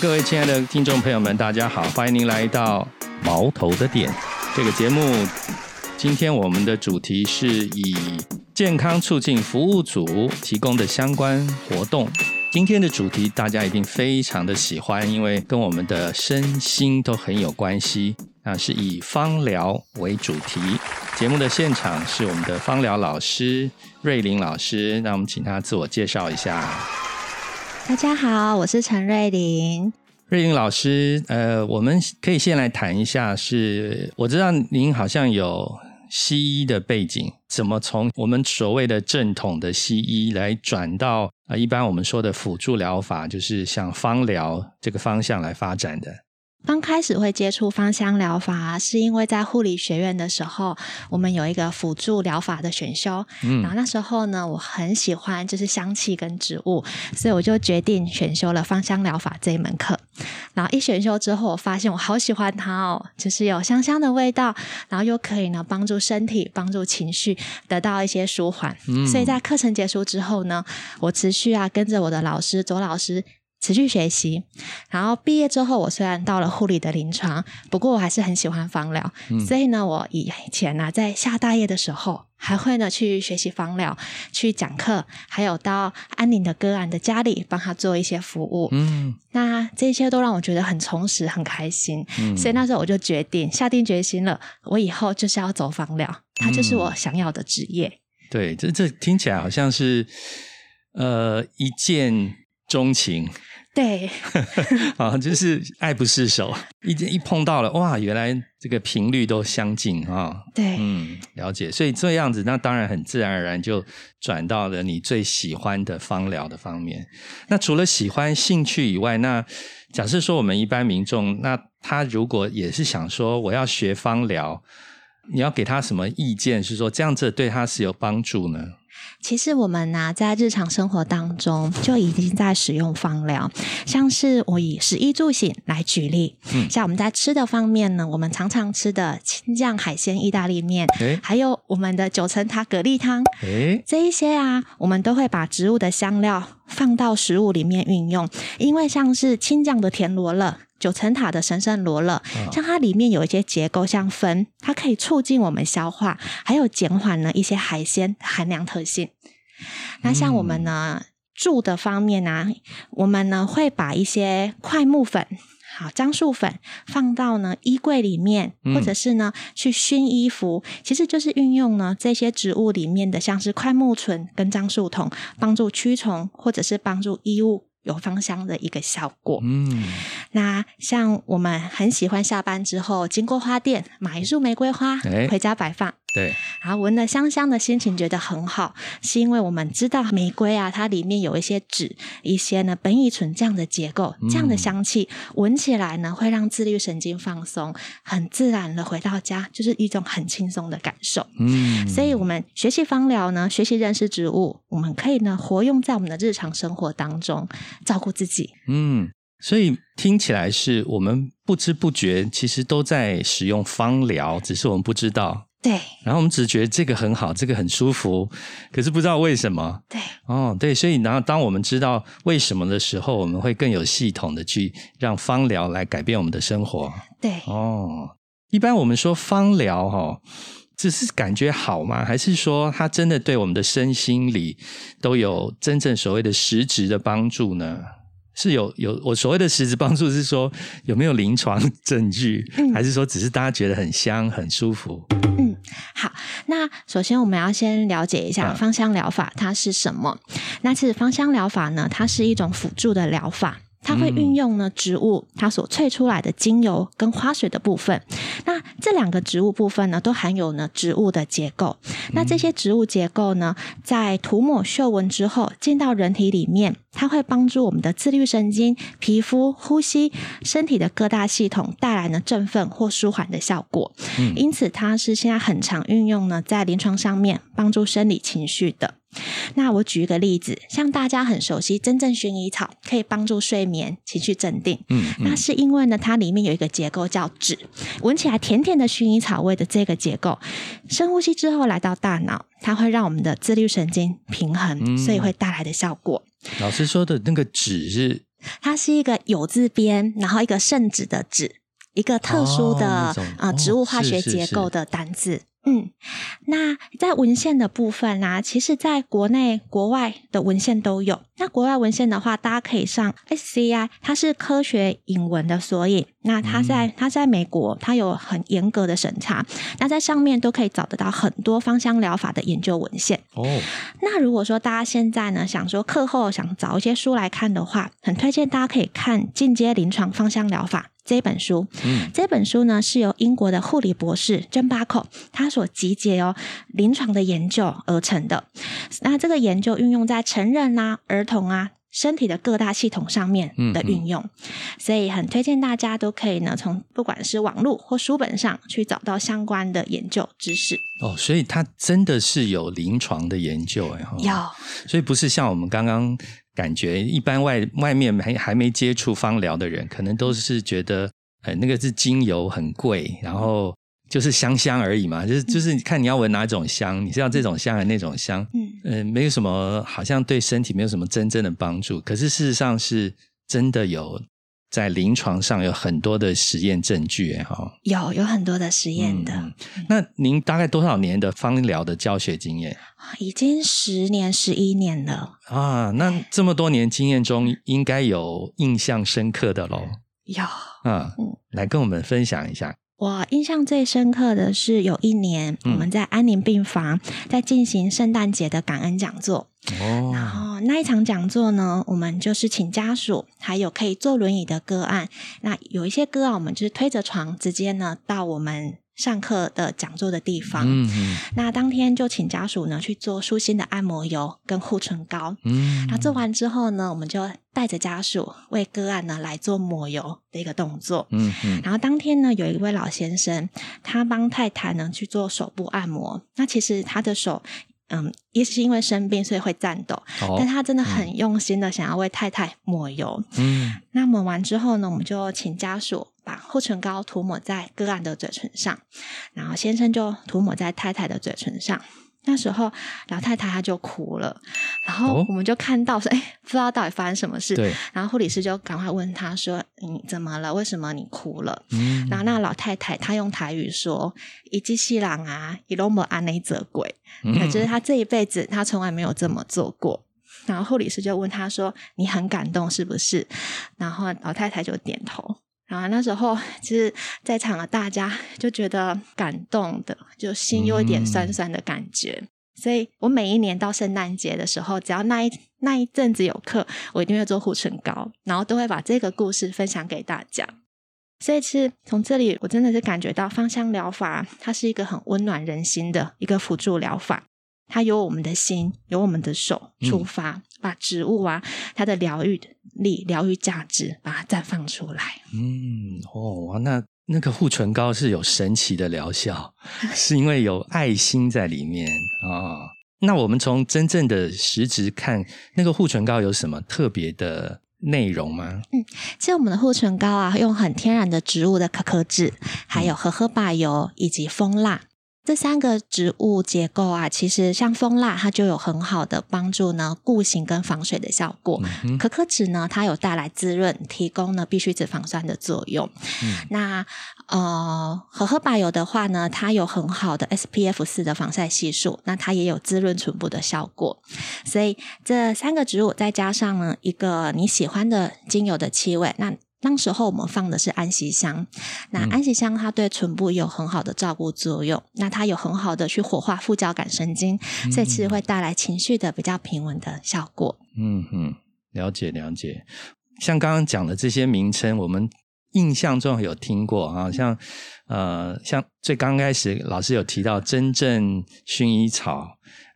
各位亲爱的听众朋友们，大家好，欢迎您来到毛头的点这个节目。今天我们的主题是以健康促进服务组提供的相关活动。今天的主题大家一定非常的喜欢，因为跟我们的身心都很有关系。那是以芳疗为主题。节目的现场是我们的芳疗老师瑞玲老师，那我们请她自我介绍一下。大家好，我是陈瑞玲。瑞玲老师，呃，我们可以先来谈一下，是我知道您好像有西医的背景，怎么从我们所谓的正统的西医来转到啊一般我们说的辅助疗法，就是像方疗这个方向来发展的？刚开始会接触芳香疗法，是因为在护理学院的时候，我们有一个辅助疗法的选修。嗯，然后那时候呢，我很喜欢就是香气跟植物，所以我就决定选修了芳香疗法这一门课。然后一选修之后，我发现我好喜欢它哦，就是有香香的味道，然后又可以呢帮助身体、帮助情绪得到一些舒缓。嗯，所以在课程结束之后呢，我持续啊跟着我的老师左老师。持续学习，然后毕业之后，我虽然到了护理的临床，不过我还是很喜欢芳疗，所以呢，我以前呢在下大夜的时候，还会呢去学习芳疗，去讲课，还有到安宁的个案的家里帮他做一些服务。嗯，那这些都让我觉得很充实、很开心。嗯，所以那时候我就决定下定决心了，我以后就是要走芳疗，它就是我想要的职业。对，这这听起来好像是呃一见钟情。对，啊，就是爱不释手，一一碰到了，哇，原来这个频率都相近啊。对，嗯，了解。所以这样子，那当然很自然而然就转到了你最喜欢的芳疗的方面。那除了喜欢、兴趣以外，那假设说我们一般民众，那他如果也是想说我要学芳疗，你要给他什么意见？是说这样子对他是有帮助呢？其实我们呢，在日常生活当中就已经在使用芳疗，像是我以食衣住行来举例，嗯，像我们在吃的方面呢，我们常常吃的青酱海鲜意大利面，还有我们的九层塔蛤蜊汤，这一些啊，我们都会把植物的香料放到食物里面运用，因为像是青酱的田螺了。九层塔的神圣罗勒，像它里面有一些结构，像酚，它可以促进我们消化，还有减缓呢一些海鲜含量特性。那像我们呢住的方面呢，我们呢会把一些快木粉、好樟树粉放到呢衣柜里面，或者是呢去熏衣服，其实就是运用呢这些植物里面的，像是快木醇跟樟树酮，帮助驱虫，或者是帮助衣物。有芳香的一个效果。嗯，那像我们很喜欢下班之后经过花店买一束玫瑰花回家摆放。对，然后闻的香香的心情觉得很好，是因为我们知道玫瑰啊，它里面有一些酯、一些呢苯乙醇这样的结构，这样的香气闻起来呢会让自律神经放松，很自然的回到家就是一种很轻松的感受。嗯，所以我们学习芳疗呢，学习认识植物，我们可以呢活用在我们的日常生活当中，照顾自己。嗯，所以听起来是我们不知不觉其实都在使用芳疗，只是我们不知道。对，然后我们只觉得这个很好，这个很舒服，可是不知道为什么。对，哦，对，所以然后当我们知道为什么的时候，我们会更有系统的去让芳疗来改变我们的生活。对，哦，一般我们说芳疗哈，只是感觉好吗？还是说它真的对我们的身心里都有真正所谓的实质的帮助呢？是有有我所谓的实质帮助是说有没有临床 证据，还是说只是大家觉得很香很舒服？嗯，好，那首先我们要先了解一下芳香疗法它是什么。那其实芳香疗法呢，它是一种辅助的疗法。它会运用呢植物它所萃出来的精油跟花水的部分，那这两个植物部分呢都含有呢植物的结构。那这些植物结构呢，在涂抹嗅闻之后进到人体里面，它会帮助我们的自律神经、皮肤、呼吸、身体的各大系统带来呢振奋或舒缓的效果。因此它是现在很常运用呢在临床上面帮助生理情绪的。那我举一个例子，像大家很熟悉，真正薰衣草可以帮助睡眠、情绪镇定。嗯，那是因为呢，它里面有一个结构叫酯，闻起来甜甜的薰衣草味的这个结构，深呼吸之后来到大脑，它会让我们的自律神经平衡，所以会带来的效果。老师说的那个纸是它是一个有字边，然后一个圣旨的旨，一个特殊的哦呃哦植物化学结构的单字。嗯，那在文献的部分啊，其实在国内、国外的文献都有。那国外文献的话，大家可以上 SCI，它是科学引文的索引。那它在、它在美国，它有很严格的审查。那在上面都可以找得到很多芳香疗法的研究文献。哦，那如果说大家现在呢想说课后想找一些书来看的话，很推荐大家可以看《进阶临床芳香疗法》这本书。嗯，这本书呢是由英国的护理博士 a c o 他所集结哦临床的研究而成的。那这个研究运用在成人啊、儿童啊。身体的各大系统上面的运用，所以很推荐大家都可以呢，从不管是网络或书本上去找到相关的研究知识。哦，所以它真的是有临床的研究哎，哈有所以不是像我们刚刚感觉一般外外面还还没接触芳疗的人，可能都是觉得，哎，那个是精油很贵，然后就是香香而已嘛，就是就是看你要闻哪种香，你是要这种香还是那种香，嗯。呃，没有什么，好像对身体没有什么真正的帮助。可是事实上是真的有在临床上有很多的实验证据，哎哈。有有很多的实验的，那您大概多少年的芳疗的教学经验已经十年、十一年了。啊？那这么多年经验中，应该有印象深刻的喽有，啊嗯，来跟我们分享一下。我印象最深刻的是有一年我嗯们在安宁病房在进行圣诞节的感恩讲座，然哦，后那一场讲座呢，我们就是请家属还有可以坐轮椅的个案，那有一些个案我们就是推着床直接呢到我们上课的讲座的地方。嗯嗯那当天就请家属呢去做舒心的按摩油跟护唇膏，嗯，然后做完之后呢，我们就带着家属为个案呢来做抹油的一个动作。嗯嗯然后当天呢，有一位老先生，他帮太太呢去做手部按摩。那其实他的手，嗯，也是因为生病，所以会颤抖，哦但他真的很用心的想要为太太抹油。嗯那抹完之后呢，我们就请家属把护唇膏涂抹在个案的嘴唇上，然后先生就涂抹在太太的嘴唇上。那时候老太太她就哭了，然后哦我们就看到说，哎、不知道到底发生什么事。对，然后护理师就赶快问他说：“你怎么了？为什么你哭了？”嗯然后那老太太她用台语说：“一记西郎啊，一罗莫安内则鬼。”嗯可是她这一辈子她从来没有这么做过。然后护理师就问她说：“你很感动是不是？”然后老太太就点头。然后那时候，其实在场的大家就觉得感动的，就心有一点酸酸的感觉。所以我每一年到圣诞节的时候，只要那一那一阵子有课，我一定会做护唇膏，然后都会把这个故事分享给大家。所以是从这里，我真的是感觉到芳香疗法，它是一个很温暖人心的一个辅助疗法。它由我们的心，由我们的手出发，把植物啊它的疗愈力、疗愈价值，把它绽放出来。嗯，哦，那那个护唇膏是有神奇的疗效，是因为有爱心在里面啊、那我们从真正的实质看，那个护唇膏有什么特别的内容吗？嗯其实我们的护唇膏啊，用很天然的植物的可可脂，还有荷荷巴油以及蜂蜡。这三个植物结构啊，其实像蜂蜡，它就有很好的帮助呢固形跟防水的效果。嗯可可脂呢，它有带来滋润，提供呢必需脂肪酸的作用。嗯那呃，荷荷巴油的话呢，它有很好的 SPF 四的防晒系数，那它也有滋润唇部的效果。所以这三个植物再加上呢一个你喜欢的精油的气味，那当时候我们放的是安息香，那嗯安息香它对唇部有很好的照顾作用，那它有很好的去活化副交感神经，所以其实会带来情绪的比较平稳的效果。嗯嗯，了解了解。像刚刚讲的这些名称，我们印象中有听过啊，像呃，像最刚开始老师有提到真正薰衣草，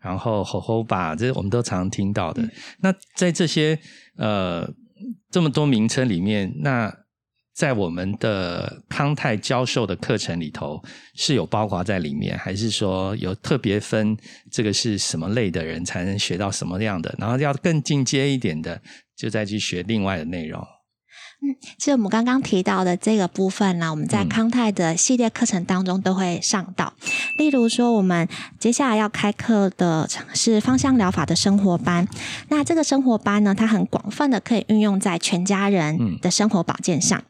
然后吼吼吧，这我们都常听到的。那在这些呃这么多名称里面，那在我们的康泰教授的课程里头是有包括在里面，还是说有特别分这个是什么类的人才能学到什么样的？然后要更进阶一点的，就再去学另外的内容。其实我们刚刚提到的这个部分呢，我们在康泰的系列课程当中都会上到。例如说，我们接下来要开课的是芳香疗法的生活班。那这个生活班呢，它很广泛的可以运用在全家人的生活保健上。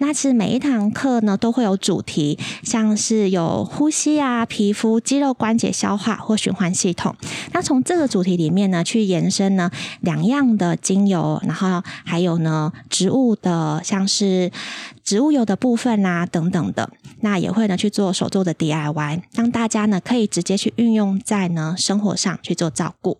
那其实每一堂课呢，都会有主题，像是有呼吸啊、皮肤、肌肉、关节、消化或循环系统。那从这个主题里面呢，去延伸呢两样的精油，然后还有呢植物的，像是植物油的部分啊等等的。那也会呢去做手做的 DIY，让大家呢可以直接去运用在呢生活上去做照顾。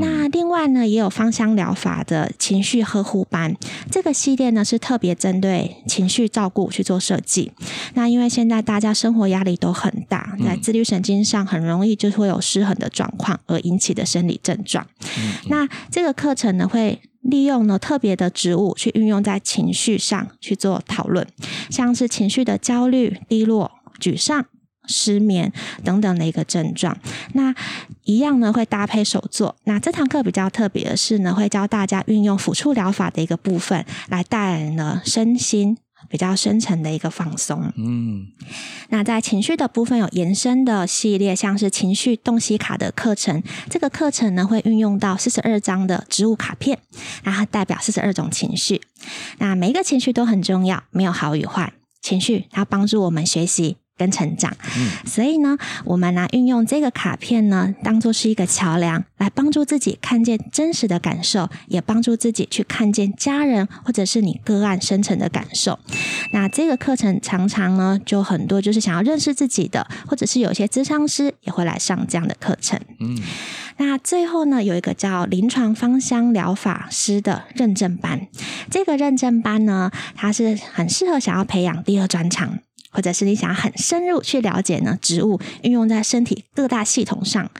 那另外呢，也有芳香疗法的情绪呵护班，这个系列呢是特别针对情绪照顾去做设计。那因为现在大家生活压力都很大，在自律神经上很容易就会有失衡的状况而引起的生理症状。那这个课程呢，会利用呢特别的植物去运用在情绪上去做讨论，像是情绪的焦虑、低落、沮丧。失眠等等的一个症状，那一样呢会搭配手作。那这堂课比较特别的是呢，会教大家运用抚触疗法的一个部分，来带来呢身心比较深层的一个放松。嗯，那在情绪的部分有延伸的系列，像是情绪洞悉卡的课程。这个课程呢会运用到四十二张的植物卡片，然后代表四十二种情绪。那每一个情绪都很重要，没有好与坏，情绪它帮助我们学习。跟成长，所以呢，我们呢运用这个卡片呢，当做是一个桥梁，来帮助自己看见真实的感受，也帮助自己去看见家人或者是你个案深层的感受。那这个课程常常呢，就很多就是想要认识自己的，或者是有些咨商师也会来上这样的课程。嗯，那最后呢，有一个叫临床芳香疗法师的认证班，这个认证班呢，它是很适合想要培养第二专长。或者是你想要很深入去了解呢，植物运用在身体各大系统上，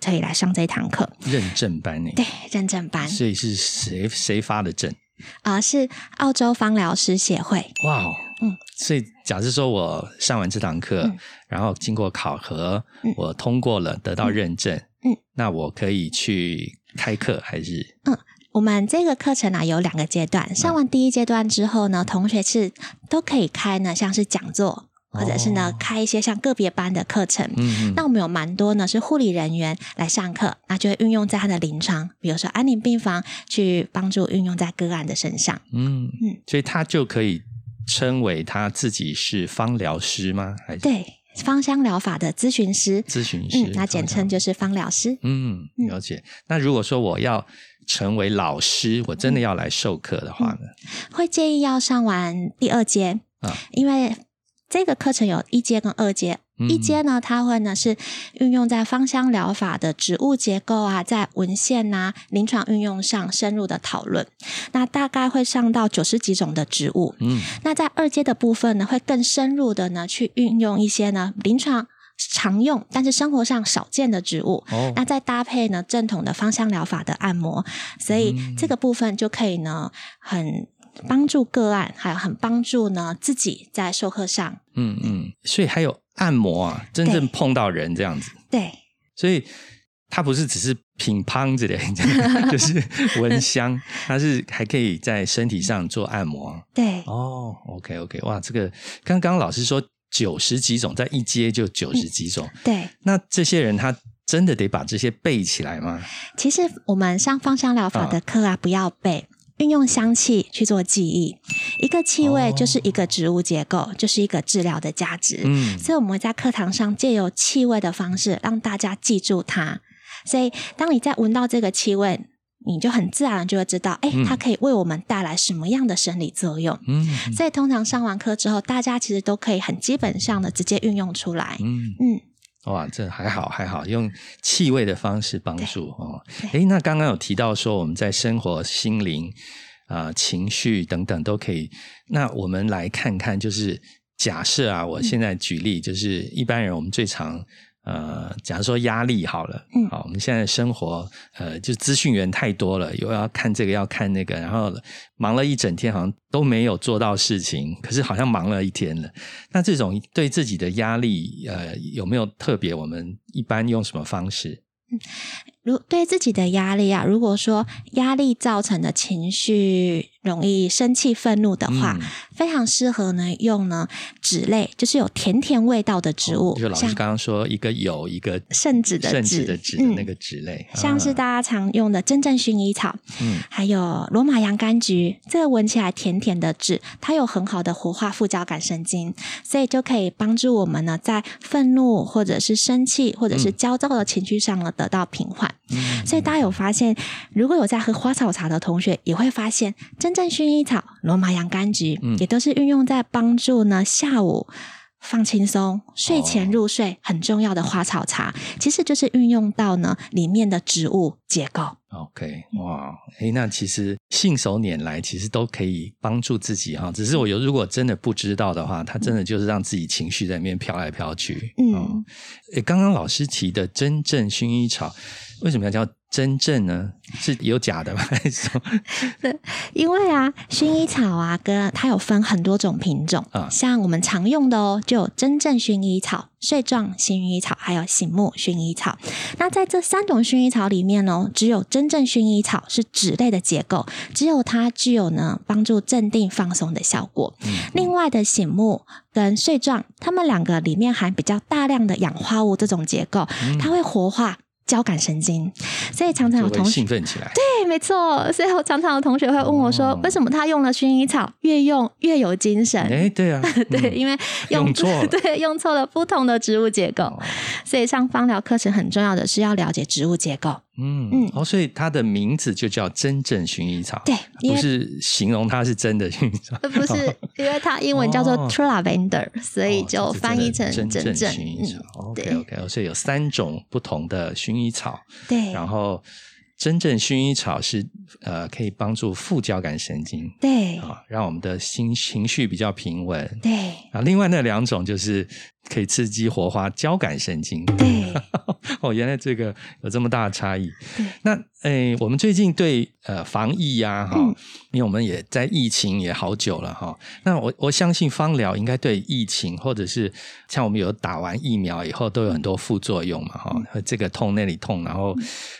可以来上这一堂课。认证班呢？对，认证班。所以是谁谁发的证？啊，是澳洲芳疗师协会。哇哦，嗯。所以假设说我上完这堂课，然后经过考核，我通过了，得到认证，嗯，那我可以去开课还是？嗯。我们这个课程呢有两个阶段，上完第一阶段之后呢，同学是都可以开呢，像是讲座，或者是呢开一些像个别班的课程。嗯，那我们有蛮多呢是护理人员来上课，那就会运用在他的临床，比如说安宁病房，去帮助运用在个案的身上。嗯嗯，所以他就可以称为他自己是芳疗师吗？还是对芳香疗法的咨询师？咨询师，那简称就是芳疗师。嗯，了解。那如果说我要成为老师，我真的要来授课的话呢？会建议要上完第二阶啊，因为这个课程有一阶跟二阶。一阶呢，它会呢是运用在芳香疗法的植物结构啊，在文献呐、临床运用上深入的讨论。那大概会上到九十几种的植物。嗯，那在二阶的部分呢，会更深入的呢去运用一些呢临床。常用但是生活上少见的植物，那再搭配呢正统的芳香疗法的按摩，所以这个部分就可以呢很帮助个案，还有很帮助呢自己在授课上。嗯嗯，所以还有按摩啊，真正碰到人这样子。对，所以它不是只是品乓之类，就是闻香，它是还可以在身体上做按摩。对，哦，OK OK，哇，这个刚刚老师说。九十几种，在一阶就九十几种。对，那这些人他真的得把这些背起来吗？其实我们上芳香疗法的课啊，不要背，运用香气去做记忆。一个气味就是一个植物结构，就是一个治疗的价值。嗯，所以我们会在课堂上借由气味的方式让大家记住它。所以当你在闻到这个气味。你就很自然就会知道，哎，它可以为我们带来什么样的生理作用？嗯，所以通常上完课之后，大家其实都可以很基本上的直接运用出来。嗯嗯，哇，这还好还好，用气味的方式帮助哦。哎，那刚刚有提到说我们在生活、心灵啊、情绪等等都可以。那我们来看看，就是假设啊，我现在举例，就是一般人我们最常。呃，假如说压力好了，嗯，好，我们现在生活，呃，就资讯源太多了，又要看这个，要看那个，然后忙了一整天，好像都没有做到事情，可是好像忙了一天了。那这种对自己的压力，呃，有没有特别？我们一般用什么方式？如对自己的压力啊，如果说压力造成的情绪容易生气、愤怒的话，嗯。非常适合呢用呢脂类，就是有甜甜味道的植物，就老师像刚刚说一个有一个圣旨的圣旨旨的那个脂类，像是啊大家常用的真正薰衣草，嗯。还有罗马洋甘菊，这个闻起来甜甜的籽，它有很好的活化副交感神经，所以就可以帮助我们呢，在愤怒或者是生气或者是焦躁的情绪上呢得到平缓。嗯所以大家有发现，如果有在喝花草茶的同学，也会发现真正薰衣草、罗马洋甘菊，嗯也都是运用在帮助呢下午。放轻松，睡前入睡很重要的花草茶，其实就是运用到呢里面的植物结构。OK，哇，诶，那其实信手拈来，其实都可以帮助自己哈。只是我有如果真的不知道的话，它真的就是让自己情绪在里面飘来飘去。嗯哦诶，刚刚老师提的真正薰衣草，为什么要叫真正呢？是有假的吗？还是说 因为啊，薰衣草啊，跟它有分很多种品种啊像我们常用的哦，就有真正薰衣草、碎状薰衣草，还有醒目薰衣草。那在这三种薰衣草里面呢，只有真正薰衣草是脂类的结构，只有它具有呢帮助镇定放松的效果。另外的醒目跟碎状，它们两个里面含比较大量的氧化物这种结构，它会活化。交感神经，所以常常有同学兴奋起来？对，没错。所以我常常有同学会问我说，哦为什么他用了薰衣草越用越有精神？哎，对啊，对，嗯因为用用错了 对，用错了不同的植物结构。哦所以上芳疗课程很重要的是要了解植物结构。嗯嗯哦，所以它的名字就叫真正薰衣草，对不是形容它是真的薰衣草，呃，不是，因为它英文叫做哦 True Lavender，所以哦就翻译成真正。薰衣草。嗯，OK OK，所以有三种不同的薰衣草，对然后真正薰衣草是呃可以帮助副交感神经对啊，让我们的心情绪比较平稳。对啊，另外那两种就是可以刺激活化交感神经。对 哦，原来这个有这么大的差异对。那诶，我们最近对呃防疫呀、哈、嗯。因为我们也在疫情也好久了哈。那我我相信芳疗应该对疫情，或者是像我们有打完疫苗以后，都有很多副作用嘛哈，嗯。这个痛那里痛，然后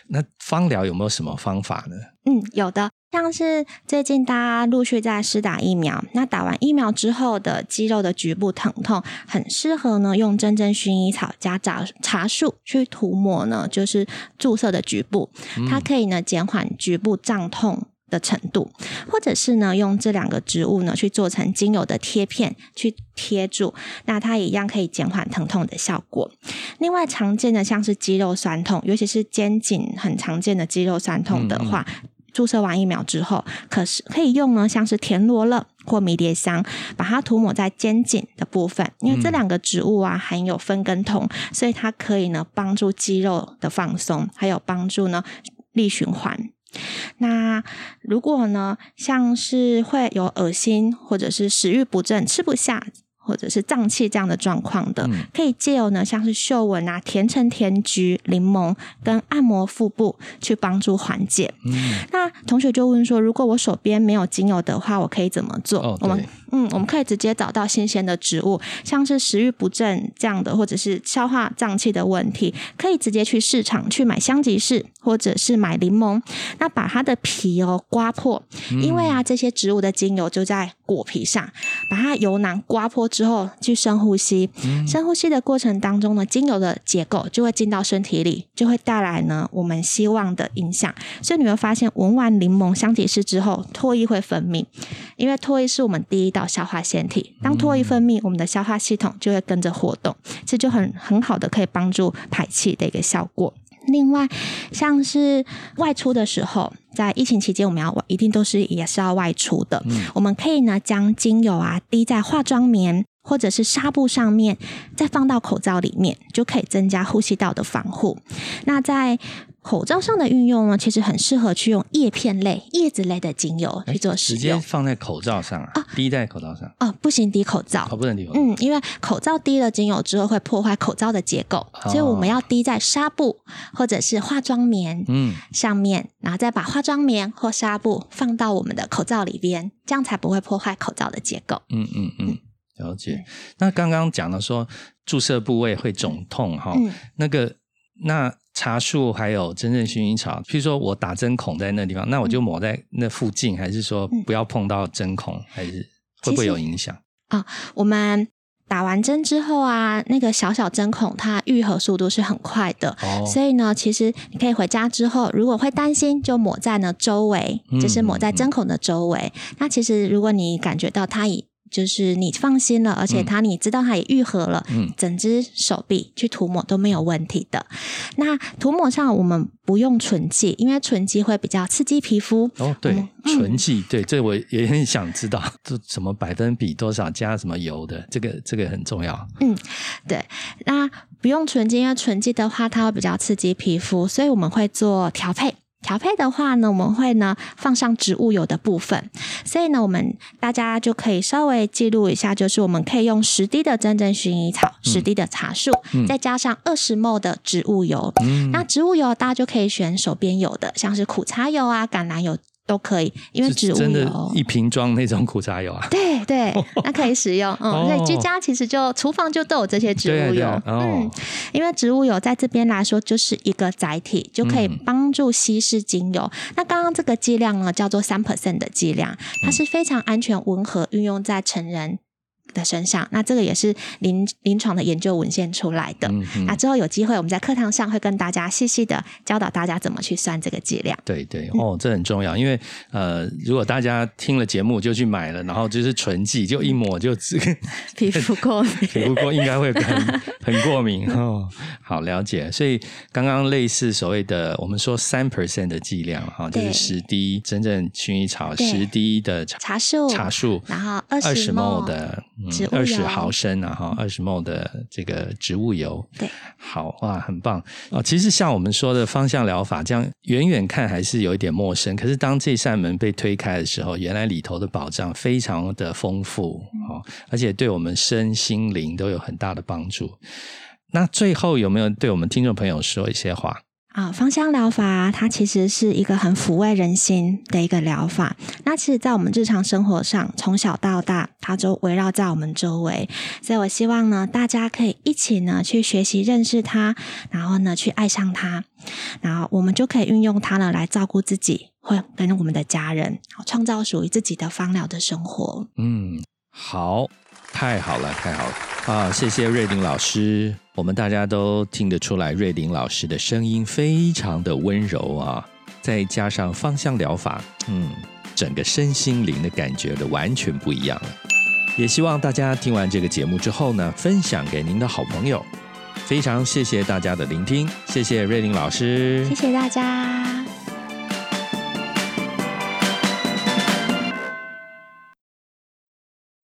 那芳疗有没有什么方法呢？嗯，有的，像是最近大家陆续在施打疫苗，那打完疫苗之后的肌肉的局部疼痛，很适合呢用真正薰衣草加茶茶树去涂抹呢，就是注射的局部，它可以呢减缓局部胀痛。的程度，或者是呢，用这两个植物呢去做成精油的贴片去贴住，那它一样可以减缓疼痛的效果。另外常见的像是肌肉酸痛，尤其是肩颈很常见的肌肉酸痛的话，注射完疫苗之后，可是可以用呢，像是田螺乐或迷迭香，把它涂抹在肩颈的部分，因为这两个植物啊含有酚根酮，所以它可以呢帮助肌肉的放松，还有帮助呢力循环。那如果呢，像是会有恶心或者是食欲不振、吃不下。或者是胀气这样的状况的，嗯可以借由呢像是嗅闻啊、甜橙、甜菊、柠檬跟按摩腹部去帮助缓解。嗯，那同学就问说，如果我手边没有精油的话，我可以怎么做？哦我们对嗯，我们可以直接找到新鲜的植物，像是食欲不振这样的，或者是消化胀气的问题，可以直接去市场去买香吉士，或者是买柠檬，那把它的皮哦刮破，因为啊这些植物的精油就在果皮上，把它油囊刮破之后去深呼吸，深呼吸的过程当中呢，精油的结构就会进到身体里，就会带来呢我们希望的影响。所以你会发现，闻完柠檬香吉士之后，唾液会分泌，因为唾液是我们第一道消化腺体。当唾液分泌，我们的消化系统就会跟着活动，这就很很好的可以帮助排气的一个效果。另外，像是外出的时候，在疫情期间，我们要一定都是也是要外出的。我们可以呢将精油啊滴在化妆棉或者是纱布上面，再放到口罩里面，就可以增加呼吸道的防护。那在口罩上的运用呢，其实很适合去用叶片类、叶子类的精油去做使直接。放在口罩上啊，滴在口罩上，哦，不行，滴口罩。哦，不能滴口罩。嗯，因为口罩滴了精油之后会破坏口罩的结构，哦所以我们要滴在纱布或者是化妆棉嗯，上面，然后再把化妆棉或纱布放到我们的口罩里边，这样才不会破坏口罩的结构。嗯嗯嗯，了解。那刚刚讲的说注射部位会肿痛哈，嗯那个那茶树还有真正薰衣草，譬如说我打针孔在那地方，那我就抹在那附近，还是说不要碰到针孔，还是会不会有影响？啊，我们。打完针之后啊，那个小小针孔它愈合速度是很快的，所以呢，其实你可以回家之后，如果会担心，就抹在呢周围，就是抹在针孔的周围。那其实如果你感觉到它已就是你放心了，而且它你知道它也愈合了，嗯，整只手臂去涂抹都没有问题的。那涂抹上我们不用唇剂，因为唇剂会比较刺激皮肤。哦，对，唇剂，对，这我也很想知道，这什么百分比多少加什么油的，这个这个很重要。嗯，对，那不用唇剂，因为唇剂的话它会比较刺激皮肤，所以我们会做调配。调配的话呢，我们会呢放上植物油的部分，所以呢，我们大家就可以稍微记录一下，就是我们可以用十滴的真正薰衣草，十滴的茶树，再加上二十 ml 的植物油。那植物油大家就可以选手边有的，像是苦茶油啊、橄榄油。都可以，因为植物油一瓶装那种苦茶油啊，对对，那可以使用。嗯，所以居家其实就厨房就都有这些植物油。嗯，因为植物油在这边来说就是一个载体，就可以帮助稀释精油。那刚刚这个剂量呢，叫做三 percent 的剂量，它是非常安全、温和，运用在成人。的身上，那这个也是临临床的研究文献出来的。那之后有机会，我们在课堂上会跟大家细细的教导大家怎么去算这个剂量。对对哦，这很重要，因为呃，如果大家听了节目就去买了，然后就是纯剂，就一抹就 皮肤过敏，皮肤过应该会很很过敏 哦。好了解，所以刚刚类似所谓的我们说三 percent 的剂量哈，就是十滴真正薰衣草，十滴的茶树茶树，然后二十 ml 的。二十毫升啊，哈，二十 ml 的这个植物油，对，好哇，很棒哦。其实像我们说的方向疗法，这样远远看还是有一点陌生。可是当这扇门被推开的时候，原来里头的宝藏非常的丰富哦，而且对我们身心灵都有很大的帮助。那最后有没有对我们听众朋友说一些话？啊，芳香疗法它其实是一个很抚慰人心的一个疗法。那其实，在我们日常生活上，从小到大，它就围绕在我们周围。所以我希望呢，大家可以一起呢去学习认识它，然后呢去爱上它，然后我们就可以运用它呢来照顾自己，或跟我们的家人，创造属于自己的芳疗的生活。嗯，好，太好了，太好了啊！谢谢瑞玲老师。我们大家都听得出来，瑞玲老师的声音非常的温柔啊，再加上芳香疗法，嗯，整个身心灵的感觉都完全不一样了。也希望大家听完这个节目之后呢，分享给您的好朋友。非常谢谢大家的聆听，谢谢瑞玲老师，谢谢大家。